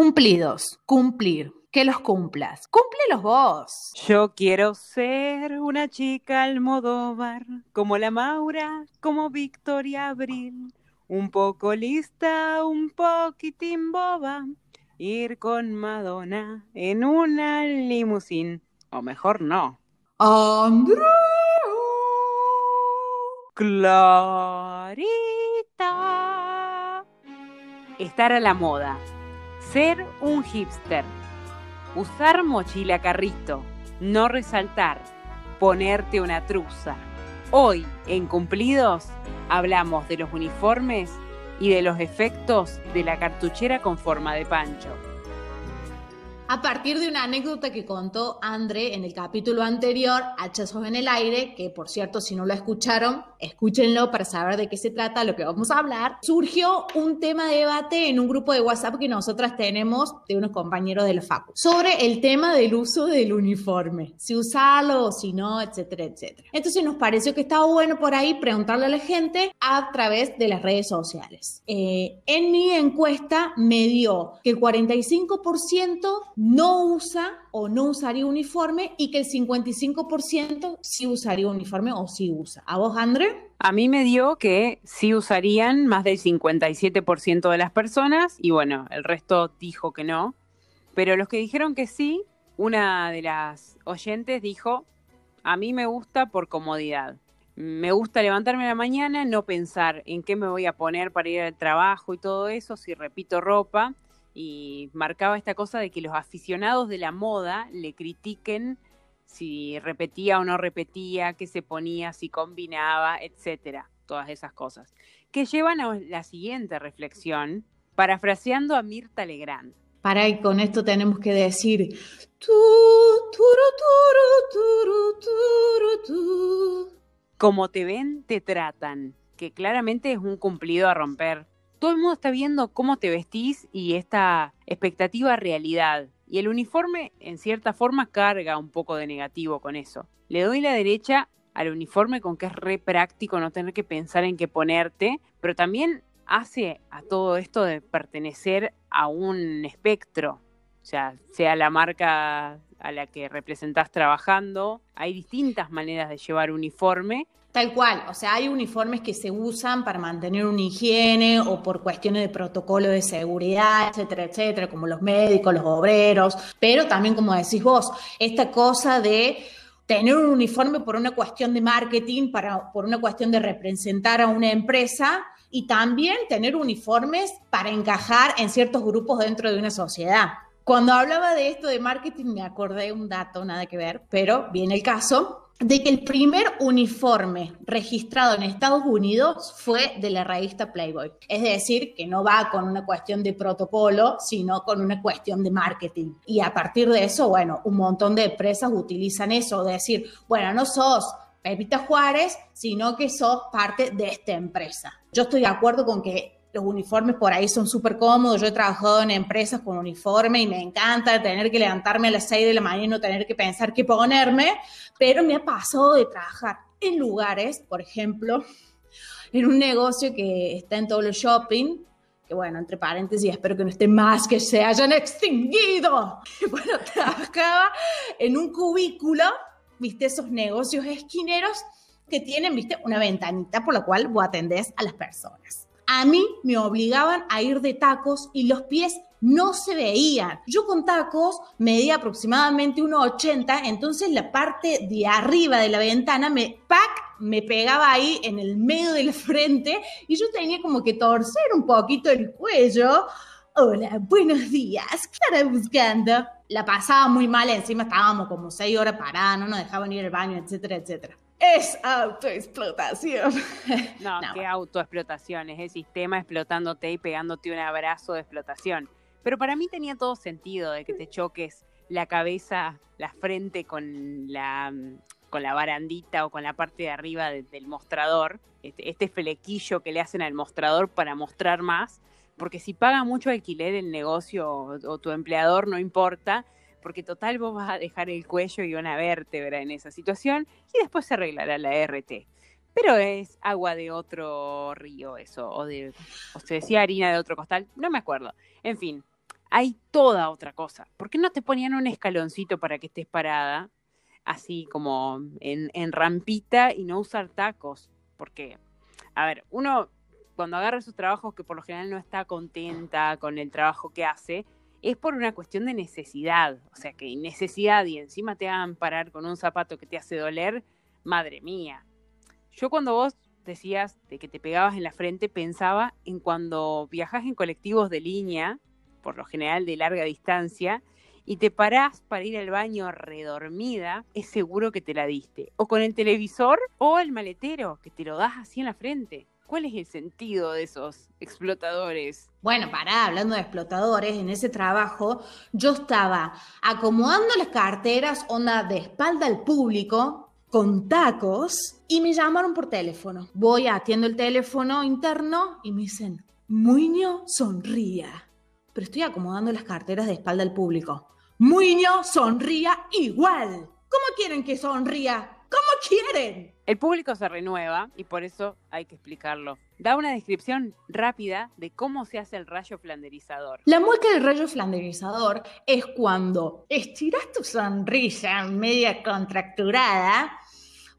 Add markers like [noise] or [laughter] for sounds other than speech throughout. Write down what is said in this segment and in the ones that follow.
Cumplidos, cumplir, que los cumplas. Cúmplelos vos. Yo quiero ser una chica almodóvar, como la Maura, como Victoria Abril. Un poco lista, un poquitín boba. Ir con Madonna en una limusín. O mejor no. Andrea. Clarita. Estar a la moda. Ser un hipster. Usar mochila carrito. No resaltar. Ponerte una truza. Hoy, en Cumplidos, hablamos de los uniformes y de los efectos de la cartuchera con forma de pancho a partir de una anécdota que contó André en el capítulo anterior, Hachazos en el aire, que por cierto, si no lo escucharon, escúchenlo para saber de qué se trata lo que vamos a hablar. Surgió un tema de debate en un grupo de WhatsApp que nosotras tenemos de unos compañeros de la FACU sobre el tema del uso del uniforme, si usarlo o si no, etcétera, etcétera. Entonces nos pareció que estaba bueno por ahí preguntarle a la gente a través de las redes sociales. Eh, en mi encuesta me dio que el 45% no usa o no usaría uniforme y que el 55% sí usaría uniforme o sí usa. ¿A vos, André? A mí me dio que sí usarían más del 57% de las personas y bueno, el resto dijo que no. Pero los que dijeron que sí, una de las oyentes dijo, a mí me gusta por comodidad. Me gusta levantarme a la mañana, no pensar en qué me voy a poner para ir al trabajo y todo eso, si repito ropa, y marcaba esta cosa de que los aficionados de la moda le critiquen si repetía o no repetía, qué se ponía, si combinaba, etcétera, todas esas cosas. Que llevan a la siguiente reflexión, parafraseando a Mirta Legrand. Para y con esto tenemos que decir como te ven, te tratan, que claramente es un cumplido a romper todo el mundo está viendo cómo te vestís y esta expectativa realidad. Y el uniforme, en cierta forma, carga un poco de negativo con eso. Le doy la derecha al uniforme con que es re práctico no tener que pensar en qué ponerte, pero también hace a todo esto de pertenecer a un espectro. O sea, sea la marca a la que representás trabajando, hay distintas maneras de llevar uniforme Tal cual, o sea, hay uniformes que se usan para mantener una higiene o por cuestiones de protocolo de seguridad, etcétera, etcétera, como los médicos, los obreros, pero también, como decís vos, esta cosa de tener un uniforme por una cuestión de marketing, para, por una cuestión de representar a una empresa y también tener uniformes para encajar en ciertos grupos dentro de una sociedad. Cuando hablaba de esto de marketing me acordé un dato, nada que ver, pero viene el caso de que el primer uniforme registrado en Estados Unidos fue de la revista Playboy. Es decir, que no va con una cuestión de protocolo, sino con una cuestión de marketing. Y a partir de eso, bueno, un montón de empresas utilizan eso, de decir, bueno, no sos Pepita Juárez, sino que sos parte de esta empresa. Yo estoy de acuerdo con que los uniformes por ahí son súper cómodos. Yo he trabajado en empresas con uniforme y me encanta tener que levantarme a las 6 de la mañana y no tener que pensar qué ponerme, pero me ha pasado de trabajar en lugares, por ejemplo, en un negocio que está en todo el shopping, que bueno, entre paréntesis, espero que no esté más, que se hayan extinguido. [laughs] Bueno, trabajaba en un cubículo, viste, esos negocios esquineros que tienen, viste, una ventanita por la cual vos atendés a las personas a mí me obligaban a ir de tacos y los pies no se veían. Yo con tacos medía aproximadamente 1,80, entonces la parte de arriba de la ventana me, ¡pac! me pegaba ahí en el medio de la frente y yo tenía como que torcer un poquito el cuello. Hola, buenos días, ¿qué estará buscando? La pasaba muy mal, encima estábamos como seis horas paradas, no nos dejaban ir al baño, etcétera, etcétera es autoexplotación. [laughs] [laughs] No, qué autoexplotación, es el sistema explotándote y pegándote un abrazo de explotación. Pero para mí tenía todo sentido de que te choques la cabeza, la frente con la, con la barandita o con la parte de arriba del mostrador, este, este, flequillo que le hacen al mostrador para mostrar más, porque si paga mucho alquiler el negocio o tu empleador, no importa, porque total vos vas a dejar el cuello y una vértebra en esa situación y después se arreglará la RT. Pero es agua de otro río eso, o de, o se decía harina de otro costal, no me acuerdo. En fin, hay toda otra cosa. ¿Por qué no te ponían un escaloncito para que estés parada, así como en, en rampita y no usar tacos? Porque, a ver, uno cuando agarra esos trabajos que por lo general no está contenta con el trabajo que hace, es por una cuestión de necesidad. O sea, que necesidad y encima te hagan parar con un zapato que te hace doler, madre mía. Yo cuando vos decías de que te pegabas en la frente, pensaba en cuando viajas en colectivos de línea, por lo general de larga distancia, y te parás para ir al baño redormida, es seguro que te la diste. O con el televisor o el maletero, que te lo das así en la frente. ¿Cuál es el sentido de esos explotadores? Bueno, pará, hablando de explotadores, en ese trabajo yo estaba acomodando las carteras, onda de espalda al público, con tacos, y me llamaron por teléfono. Voy, atiendo el teléfono interno y me dicen, Muño, sonría. Pero estoy acomodando las carteras de espalda al público. Muño, sonría igual. ¿Cómo quieren que sonría? ¿Cómo quieren? El público se renueva y por eso hay que explicarlo. Da una descripción rápida de cómo se hace el rayo flanderizador. La mueca del rayo flanderizador es cuando estiras tu sonrisa media contracturada,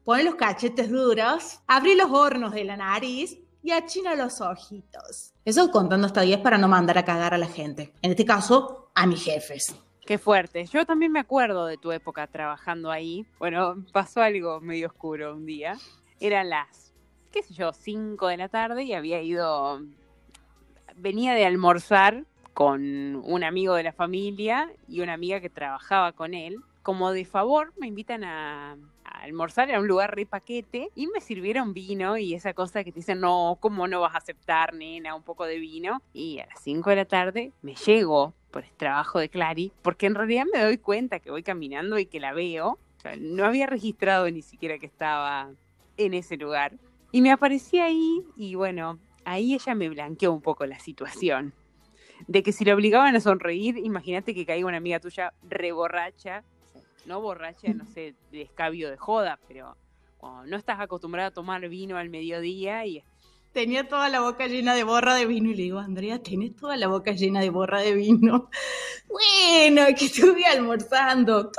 pones los cachetes duros, abrí los hornos de la nariz y achina los ojitos. Eso contando hasta 10 para no mandar a cagar a la gente. En este caso, a mis jefes. Qué fuerte. Yo también me acuerdo de tu época trabajando ahí. Bueno, pasó algo medio oscuro un día. Eran las, qué sé yo, 5 de la tarde y había ido, venía de almorzar con un amigo de la familia y una amiga que trabajaba con él. Como de favor, me invitan a, almorzar en un lugar re paquete y me sirvieron vino y esa cosa que te dicen, no, ¿cómo no vas a aceptar, nena, un poco de vino? Y a las 5 de la tarde me llego por el trabajo de Clary, porque en realidad me doy cuenta que voy caminando y que la veo. no había registrado ni siquiera que estaba en ese lugar. Y me aparecí ahí y bueno, ahí ella me blanqueó un poco la situación. De que si le obligaban a sonreír, imagínate que caiga una amiga tuya reborracha, no borracha, no sé, de escabio de joda, pero cuando no estás acostumbrada a tomar vino al mediodía y tenía toda la boca llena de borra de vino y le digo, Andrea, tienes toda la boca llena de borra de vino. [laughs] Bueno, que estuve almorzando.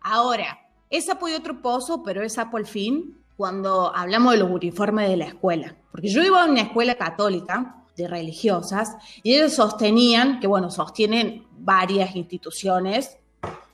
Ahora, esa fue otro pozo, pero esa por fin cuando hablamos de los uniformes de la escuela. Porque yo iba a una escuela católica de religiosas y ellos sostenían, que bueno, sostienen varias instituciones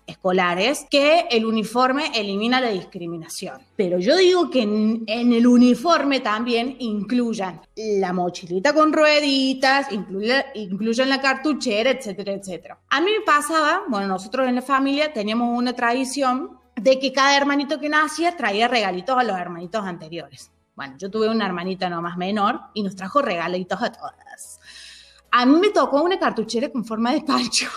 escolares que el uniforme elimina la discriminación. Pero yo digo que en, el uniforme también incluyan la mochilita con rueditas, incluyan la cartuchera, etcétera, etcétera. A mí me pasaba, bueno, nosotros en la familia teníamos una tradición de que cada hermanito que nacía traía regalitos a los hermanitos anteriores. Bueno, yo tuve una hermanita no más menor y nos trajo regalitos a todas. A mí me tocó una cartuchera con forma de pancho.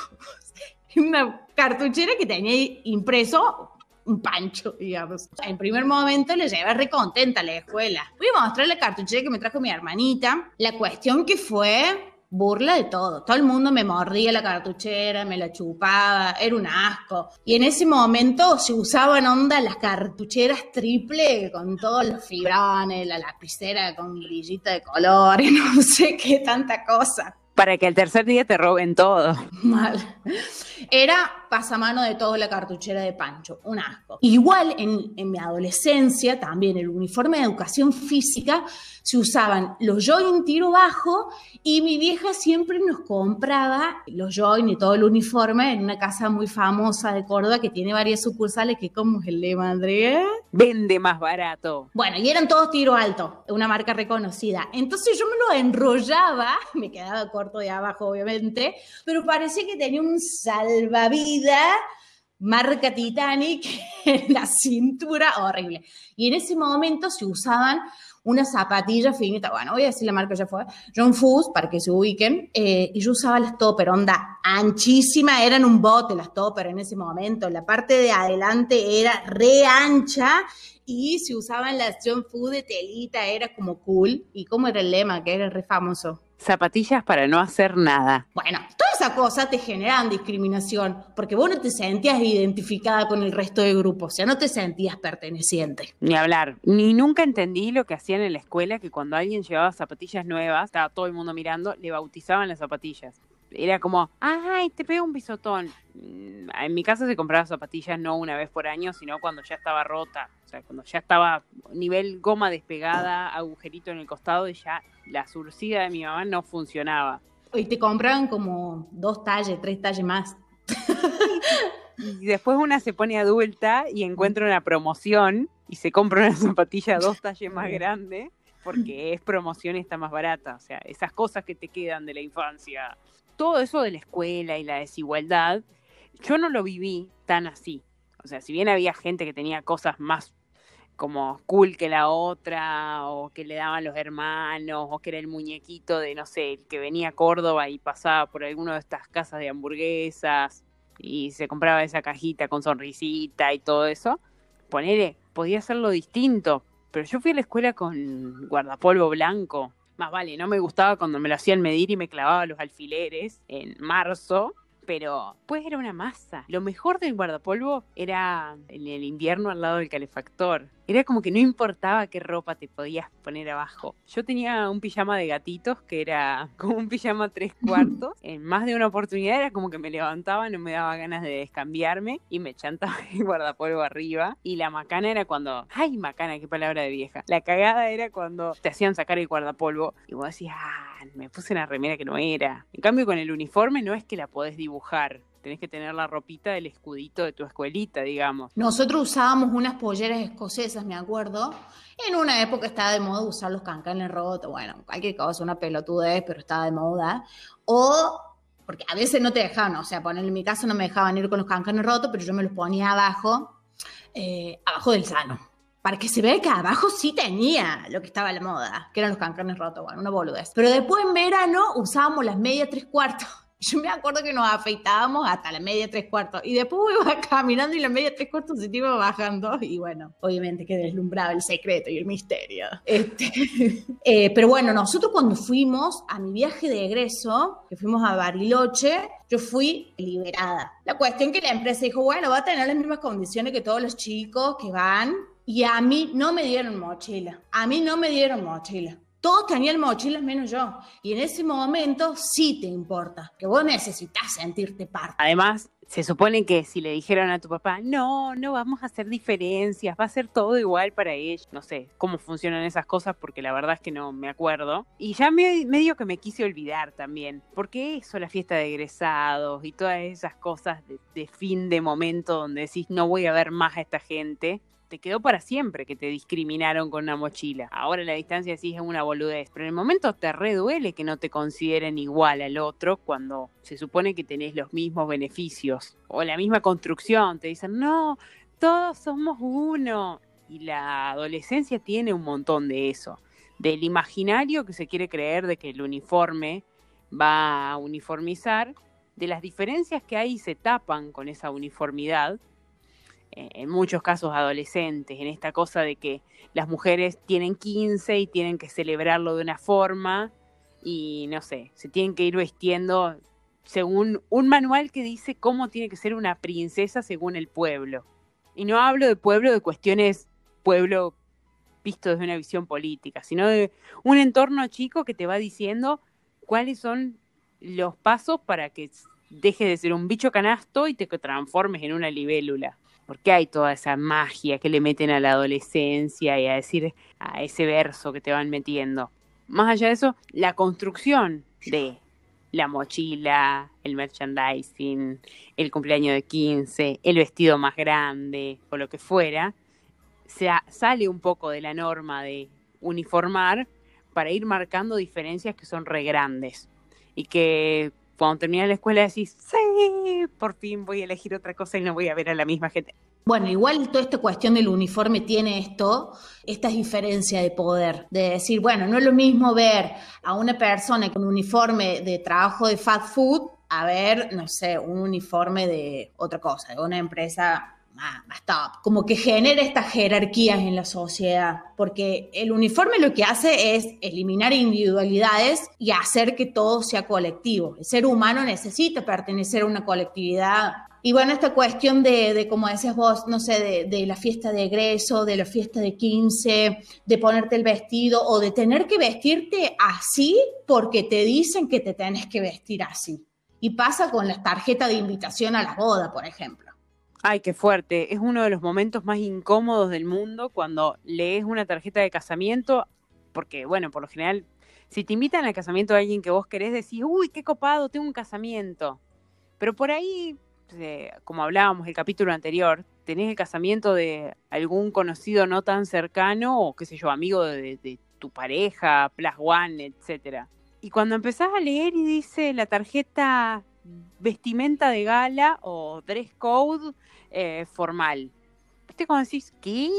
[laughs] una cartuchera que tenía impreso un pancho, digamos. En primer momento le llevé re contenta a la escuela. Voy a mostrar la cartuchera que me trajo mi hermanita. La cuestión que fue burla de todo. Todo el mundo me mordía la cartuchera, me la chupaba, era un asco. Y en ese momento se usaban onda las cartucheras triple con todos los fibrones, la lapicera con brillita de color, [laughs] no sé qué tanta cosa. Para que el tercer día te roben todo. Mal. Era pasamano de toda la cartuchera de Pancho, un asco. Igual en, en, mi adolescencia, también el uniforme de educación física, se usaban los jogging tiro bajo y mi vieja siempre nos compraba los jogging y todo el uniforme en una casa muy famosa de Córdoba que tiene varias sucursales, que como es el lema, Andrea. Vende más barato. Bueno, y eran todos tiro alto, una marca reconocida. Entonces yo me lo enrollaba, [laughs] me quedaba corto de abajo obviamente, pero parecía que tenía un salvavidas marca Titanic [laughs] en la cintura, horrible. Y en ese momento se usaban unas zapatillas finitas, bueno, voy a decir la marca ya fue, John Foos, para que se ubiquen, eh, y yo usaba las topper, onda anchísima, eran un bote las topper en ese momento, la parte de adelante era re ancha, y se usaban las John Foos de telita, era como cool, y como era el lema, que era re famoso, zapatillas para no hacer nada. Bueno, todas esas cosas te generan discriminación, porque vos no te sentías identificada con el resto del grupo, o sea, no te sentías perteneciente. Ni hablar. Ni nunca entendí lo que hacían en la escuela, que cuando alguien llevaba zapatillas nuevas, estaba todo el mundo mirando, le bautizaban las zapatillas era como, ay, te pego un pisotón. Mm, en mi casa se compraba zapatillas no una vez por año, sino cuando ya estaba rota. O sea, cuando ya estaba nivel goma despegada, agujerito en el costado y ya la surcida de mi mamá no funcionaba. Y te compraban como dos talles, tres talles más. [laughs] y después una se pone adulta y encuentra una promoción y se compra una zapatilla dos talles más grande porque es promoción y está más barata. O sea, esas cosas que te quedan de la infancia todo eso de la escuela y la desigualdad, yo no lo viví tan así. O sea, si bien había gente que tenía cosas más como cool que la otra, o que le daban los hermanos, o que era el muñequito de, no sé, el que venía a Córdoba y pasaba por alguna de estas casas de hamburguesas y se compraba esa cajita con sonrisita y todo eso, ponele, podía hacerlo distinto. Pero yo fui a la escuela con guardapolvo blanco, más vale, no me gustaba cuando me lo hacían medir y me clavaba los alfileres en marzo, pero pues era una masa. Lo mejor del guardapolvo era en el invierno al lado del calefactor. Era como que no importaba qué ropa te podías poner abajo. Yo tenía un pijama de gatitos que era como un pijama tres cuartos. En más de una oportunidad era como que me levantaba, no me daba ganas de descambiarme y me chantaba [laughs] el guardapolvo arriba. Y la macana era cuando, ay macana, qué palabra de vieja. La cagada era cuando te hacían sacar el guardapolvo y vos decías, ah, me puse una remera que no era. En cambio con el uniforme no es que la podés dibujar tenés que tener la ropita del escudito de tu escuelita, digamos. Nosotros usábamos unas polleras escocesas, me acuerdo. En una época estaba de moda usar los cancanes rotos, bueno, cualquier cosa, una pelotudez, pero estaba de moda. O, porque a veces no te dejaban, o sea, poner en mi caso no me dejaban ir con los cancanes rotos, pero yo me los ponía abajo, eh, abajo del sano para que se vea que abajo sí tenía lo que estaba a la moda, que eran los cancanes rotos, bueno, una boludez. Pero después en verano usábamos las medias tres cuartos [laughs] yo me acuerdo que nos afeitábamos hasta la media tres cuartos y después [laughs] iba caminando y la media tres cuartos se iba bajando y bueno, obviamente que deslumbraba el secreto y el misterio. Este, [laughs] eh, pero bueno, nosotros cuando fuimos a mi viaje de egreso, que fuimos a Bariloche, yo fui liberada. La cuestión que la empresa dijo, bueno, va a tener las mismas condiciones que todos los chicos que van y a mí no me dieron mochila. A mí no me dieron mochila todos tenían mochilas menos yo. Y en ese momento sí te importa, que vos necesitas sentirte parte. Además, se supone que si le dijeron a tu papá, no, no vamos a hacer diferencias, va a ser todo igual para ellos. No sé cómo funcionan esas cosas porque la verdad es que no me acuerdo. Y ya me, medio que me quise olvidar también. Porque eso, la fiesta de egresados y todas esas cosas de, de fin de momento donde decís, no voy a ver más a esta gente te quedó para siempre que te discriminaron con una mochila. Ahora la distancia sí es una boludez, pero en el momento te reduele que no te consideren igual al otro cuando se supone que tenés los mismos beneficios o la misma construcción. Te dicen, no, todos somos uno. Y la adolescencia tiene un montón de eso, del imaginario que se quiere creer de que el uniforme va a uniformizar, de las diferencias que hay y se tapan con esa uniformidad en muchos casos adolescentes, en esta cosa de que las mujeres tienen 15 y tienen que celebrarlo de una forma y no sé, se tienen que ir vestiendo según un manual que dice cómo tiene que ser una princesa según el pueblo. Y no hablo de pueblo de cuestiones pueblo visto desde una visión política, sino de un entorno chico que te va diciendo cuáles son los pasos para que dejes de ser un bicho canasto y te transformes en una libélula porque hay toda esa magia que le meten a la adolescencia y a decir a ese verso que te van metiendo. Más allá de eso, la construcción de la mochila, el merchandising, el cumpleaños de 15, el vestido más grande o lo que fuera, se sale un poco de la norma de uniformar para ir marcando diferencias que son re grandes y que cuando terminas la escuela decís, sí, por fin voy a elegir otra cosa y no voy a ver a la misma gente. Bueno, igual toda esta cuestión del uniforme tiene esto, esta diferencia de poder, de decir, bueno, no es lo mismo ver a una persona con un uniforme de trabajo de fast food a ver, no sé, un uniforme de otra cosa, de una empresa como que genera estas jerarquías en la sociedad, porque el uniforme lo que hace es eliminar individualidades y hacer que todo sea colectivo. El ser humano necesita pertenecer a una colectividad. Y bueno, esta cuestión de, como decías vos, no sé, de, de, la fiesta de egreso, de la fiesta de 15, de ponerte el vestido o de tener que vestirte así porque te dicen que te tenés que vestir así. Y pasa con las tarjetas de invitación a la boda, por ejemplo. Ay, qué fuerte. Es uno de los momentos más incómodos del mundo cuando lees una tarjeta de casamiento, porque, bueno, por lo general, si te invitan al casamiento de alguien que vos querés, decís, uy, qué copado, tengo un casamiento. Pero por ahí, eh, como hablábamos el capítulo anterior, tenés el casamiento de algún conocido no tan cercano o, qué sé yo, amigo de, de tu pareja, plus one, etcétera. Y cuando empezás a leer y dice la tarjeta vestimenta de gala o dress code eh, formal. ¿Viste cuando decís, ¿qué?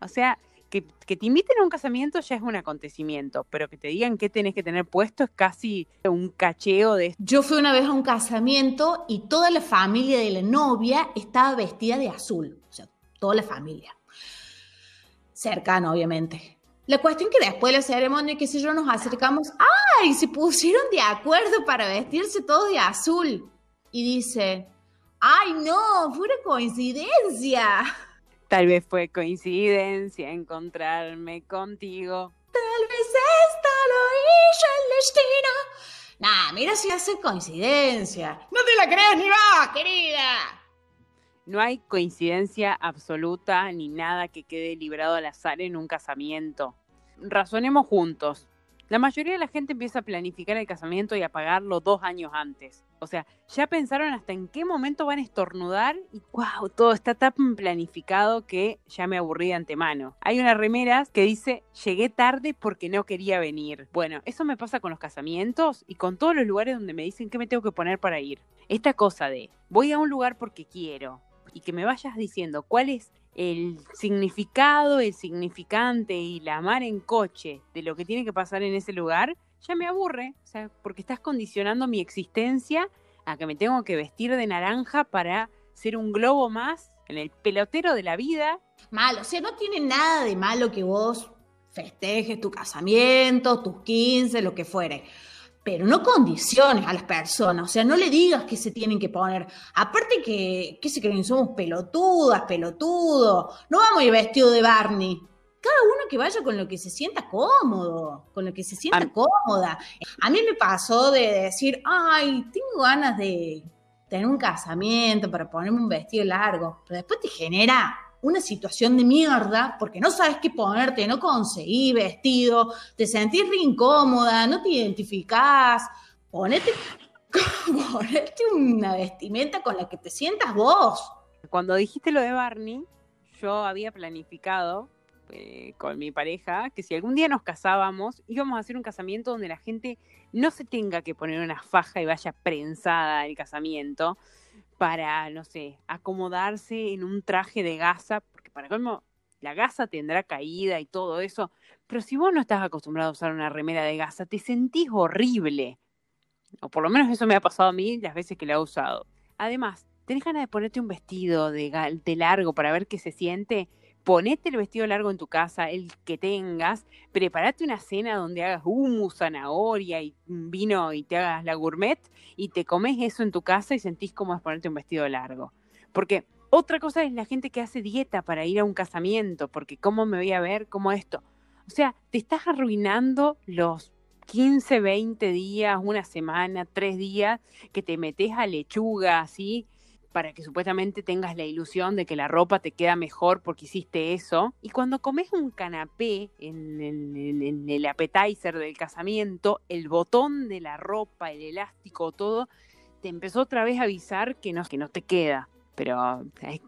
O sea, que, te inviten a un casamiento ya es un acontecimiento, pero que te digan qué tenés que tener puesto es casi un cacheo de... Yo fui una vez a un casamiento y toda la familia de la novia estaba vestida de azul, o sea, toda la familia. Cercano, obviamente. La cuestión que después de la ceremonia, qué sé yo, nos acercamos, ¡ay! Se pusieron de acuerdo para vestirse todos de azul. Y dice, ¡ay no! Fue una coincidencia. Tal vez fue coincidencia encontrarme contigo. Tal vez esto lo hizo el destino. Nah, mira si hace coincidencia. No te la creas ni va, querida. No hay coincidencia absoluta ni nada que quede librado al azar en un casamiento. Razonemos juntos. La mayoría de la gente empieza a planificar el casamiento y a pagarlo dos años antes. O sea, ya pensaron hasta en qué momento van a estornudar y wow, todo está tan planificado que ya me aburrí de antemano. Hay una remera que dice llegué tarde porque no quería venir. Bueno, eso me pasa con los casamientos y con todos los lugares donde me dicen qué me tengo que poner para ir. Esta cosa de voy a un lugar porque quiero, y que me vayas diciendo cuál es el significado, el significante y la mar en coche de lo que tiene que pasar en ese lugar, ya me aburre, o sea, porque estás condicionando mi existencia a que me tengo que vestir de naranja para ser un globo más en el pelotero de la vida. Malo, o sea, no tiene nada de malo que vos festejes tu casamiento, tus 15, lo que fuere pero no condiciones a las personas, o sea, no le digas que se tienen que poner. Aparte que, ¿qué se creen? Somos pelotudas, pelotudo. No vamos a ir vestido de Barney. Cada uno que vaya con lo que se sienta cómodo, con lo que se sienta cómoda. A mí me pasó de decir, ay, tengo ganas de tener un casamiento para ponerme un vestido largo, pero después te genera una situación de mierda porque no sabes qué ponerte, no conseguí vestido, te sentís re incómoda, no te identificás, ponete, [laughs] ponete una vestimenta con la que te sientas vos. Cuando dijiste lo de Barney, yo había planificado eh, con mi pareja que si algún día nos casábamos, íbamos a hacer un casamiento donde la gente no se tenga que poner una faja y vaya prensada al casamiento, para, no sé, acomodarse en un traje de gasa, porque para colmo, la gasa tendrá caída y todo eso, pero si vos no estás acostumbrado a usar una remera de gasa, te sentís horrible. O por lo menos eso me ha pasado a mí las veces que la he usado. Además, tenés ganas de ponerte un vestido de, de largo para ver qué se siente ponete el vestido largo en tu casa, el que tengas, prepárate una cena donde hagas hummus, zanahoria y vino y te hagas la gourmet y te comes eso en tu casa y sentís cómo es ponerte un vestido largo. Porque otra cosa es la gente que hace dieta para ir a un casamiento, porque cómo me voy a ver, cómo esto. O sea, te estás arruinando los 15, 20 días, una semana, tres días que te metes a lechuga así para que supuestamente tengas la ilusión de que la ropa te queda mejor porque hiciste eso. Y cuando comes un canapé en el, en appetizer del casamiento, el botón de la ropa, el elástico, todo, te empezó otra vez a avisar que no, que no te queda pero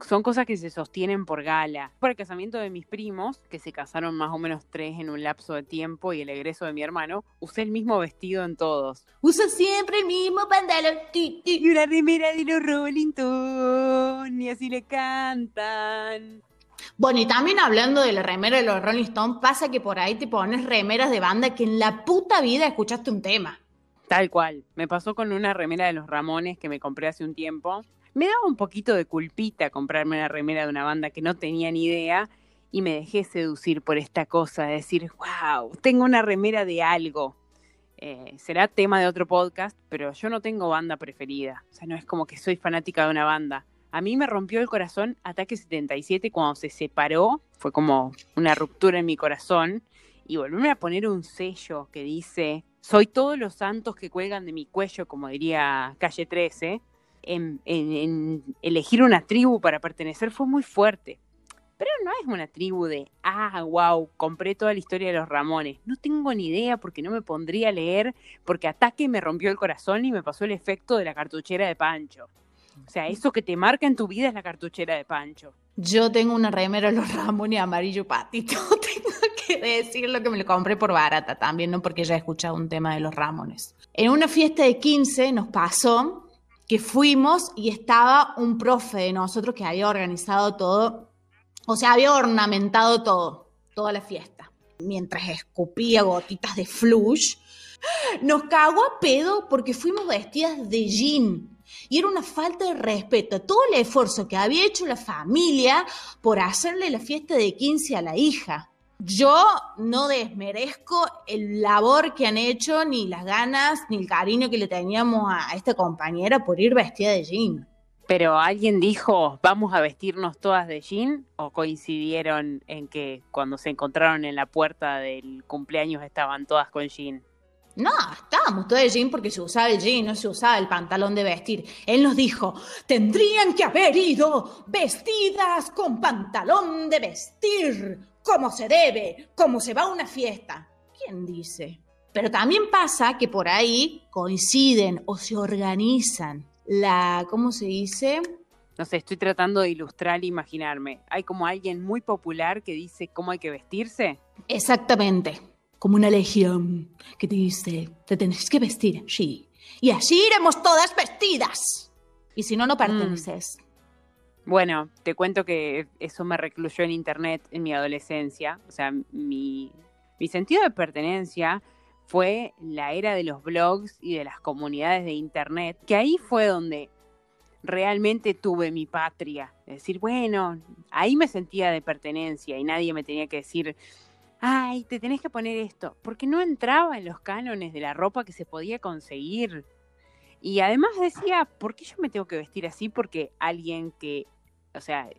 son cosas que se sostienen por gala. Por el casamiento de mis primos, que se casaron más o menos tres en un lapso de tiempo, y el egreso de mi hermano, usé el mismo vestido en todos. Usa siempre el mismo pantalón. Y una remera de los Rolling Stones, y así le cantan. Bueno, y también hablando de la remera de los Rolling Stones, pasa que por ahí te pones remeras de banda que en la puta vida escuchaste un tema. Tal cual. Me pasó con una remera de los Ramones que me compré hace un tiempo me daba un poquito de culpita comprarme una remera de una banda que no tenía ni idea y me dejé seducir por esta cosa de decir, wow, tengo una remera de algo. Eh, será tema de otro podcast, pero yo no tengo banda preferida. O sea, no es como que soy fanática de una banda. A mí me rompió el corazón Ataque 77 cuando se separó. Fue como una ruptura en mi corazón. Y volverme a poner un sello que dice, soy todos los santos que cuelgan de mi cuello, como diría Calle 13, en, elegir una tribu para pertenecer fue muy fuerte. Pero no es una tribu de, ah, wow, compré toda la historia de los Ramones. No tengo ni idea porque no me pondría a leer, porque Ataque me rompió el corazón y me pasó el efecto de la cartuchera de Pancho. O sea, eso que te marca en tu vida es la cartuchera de Pancho. Yo tengo una remera de los Ramones amarillo patito. [laughs] tengo que decirlo que me lo compré por barata también, no porque ya he escuchado un tema de los Ramones. En una fiesta de 15 nos pasó que fuimos y estaba un profe de nosotros que había organizado todo o sea, había ornamentado todo, toda la fiesta. Mientras escupía gotitas de flush, nos cagó a pedo porque fuimos vestidas de jean. Y era una falta de respeto todo el esfuerzo que había hecho la familia por hacerle la fiesta de 15 a la hija. Yo no desmerezco el labor que han hecho, ni las ganas, ni el cariño que le teníamos a esta compañera por ir vestida de jean. Pero alguien dijo, vamos a vestirnos todas de jean, o coincidieron en que cuando se encontraron en la puerta del cumpleaños estaban todas con jean. No, estábamos todas de jean porque se usaba el jean, no se usaba el pantalón de vestir. Él nos dijo, tendrían que haber ido vestidas con pantalón de vestir, como se debe, como se va a una fiesta. ¿Quién dice? Pero también pasa que por ahí coinciden o se organizan la, ¿cómo se dice? No sé, estoy tratando de ilustrar e imaginarme. Hay como alguien muy popular que dice cómo hay que vestirse. Exactamente, como una legión que te dice, te tenés que vestir sí. Y así iremos todas vestidas. Y si no, no mm. Bueno, te cuento que eso me recluyó en internet en mi adolescencia. O sea, mi, mi sentido de pertenencia fue la era de los blogs y de las comunidades de internet, que ahí fue donde realmente tuve mi patria. Es decir, bueno, ahí me sentía de pertenencia y nadie me tenía que decir, ay, te tenés que poner esto, porque no entraba en los cánones de la ropa que se podía conseguir. Y además decía, ¿por qué yo me tengo que vestir así? Porque alguien que, o sea,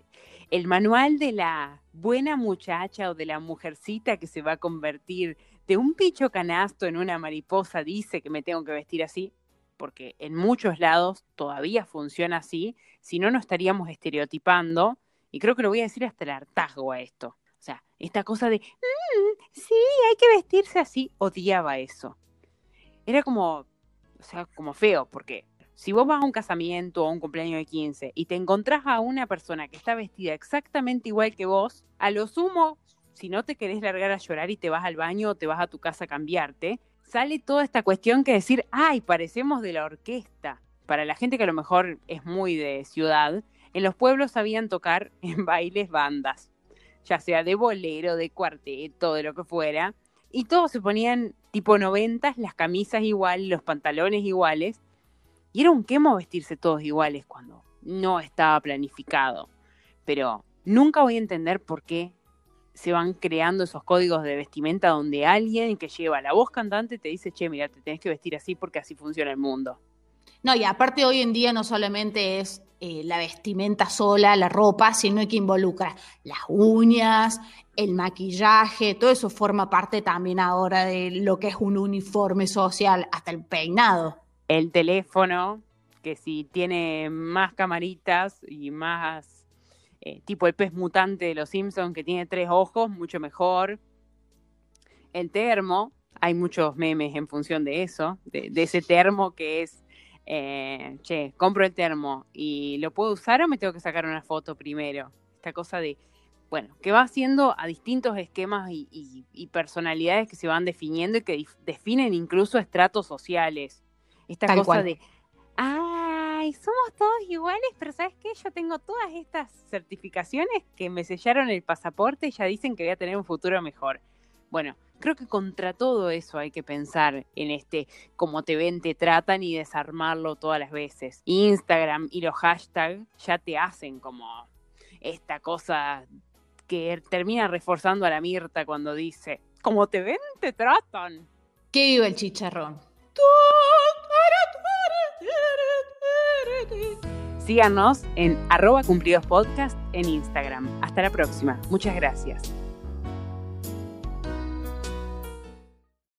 el manual de la buena muchacha o de la mujercita que se va a convertir de un picho canasto en una mariposa dice que me tengo que vestir así, porque en muchos lados todavía funciona así, si no, no estaríamos estereotipando, y creo que lo voy a decir hasta el hartazgo a esto. O sea, esta cosa de, mm, sí, hay que vestirse así, odiaba eso. Era como, o sea, como feo, porque si vos vas a un casamiento o a un cumpleaños de 15 y te encontrás a una persona que está vestida exactamente igual que vos, a lo sumo si no te querés largar a llorar y te vas al baño o te vas a tu casa a cambiarte, sale toda esta cuestión que decir, ay, parecemos de la orquesta. Para la gente que a lo mejor es muy de ciudad, en los pueblos sabían tocar [laughs] en bailes bandas, ya sea de bolero, de cuarteto, de lo que fuera, y todos se ponían tipo noventas, las camisas igual, los pantalones iguales, y era un quemo vestirse todos iguales cuando no estaba planificado. Pero nunca voy a entender por qué se van creando esos códigos de vestimenta donde alguien que lleva la voz cantante te dice, che, mira, te tenés que vestir así porque así funciona el mundo. No, y aparte hoy en día no solamente es eh, la vestimenta sola, la ropa, sino que involucra las uñas, el maquillaje, todo eso forma parte también ahora de lo que es un uniforme social, hasta el peinado. El teléfono, que si tiene más camaritas y más eh, tipo el pez mutante de los Simpsons que tiene tres ojos, mucho mejor. El termo, hay muchos memes en función de eso, de, ese termo que es, eh, che, compro el termo y lo puedo usar o me tengo que sacar una foto primero. Esta cosa de, bueno, que va haciendo a distintos esquemas y, personalidades que se van definiendo y que definen incluso estratos sociales. Esta cosa de, ah, somos todos iguales, pero ¿sabes qué? Yo tengo todas estas certificaciones que me sellaron el pasaporte y ya dicen que voy a tener un futuro mejor. Bueno, Creo que contra todo eso hay que pensar en este cómo te ven, te tratan y desarmarlo todas las veces. Instagram y los hashtags ya te hacen como esta cosa que termina reforzando a la Mirta cuando dice, como te ven, te tratan. Que viva el chicharrón. Síganos en arroba cumplidos podcast en Instagram. Hasta la próxima. Muchas gracias.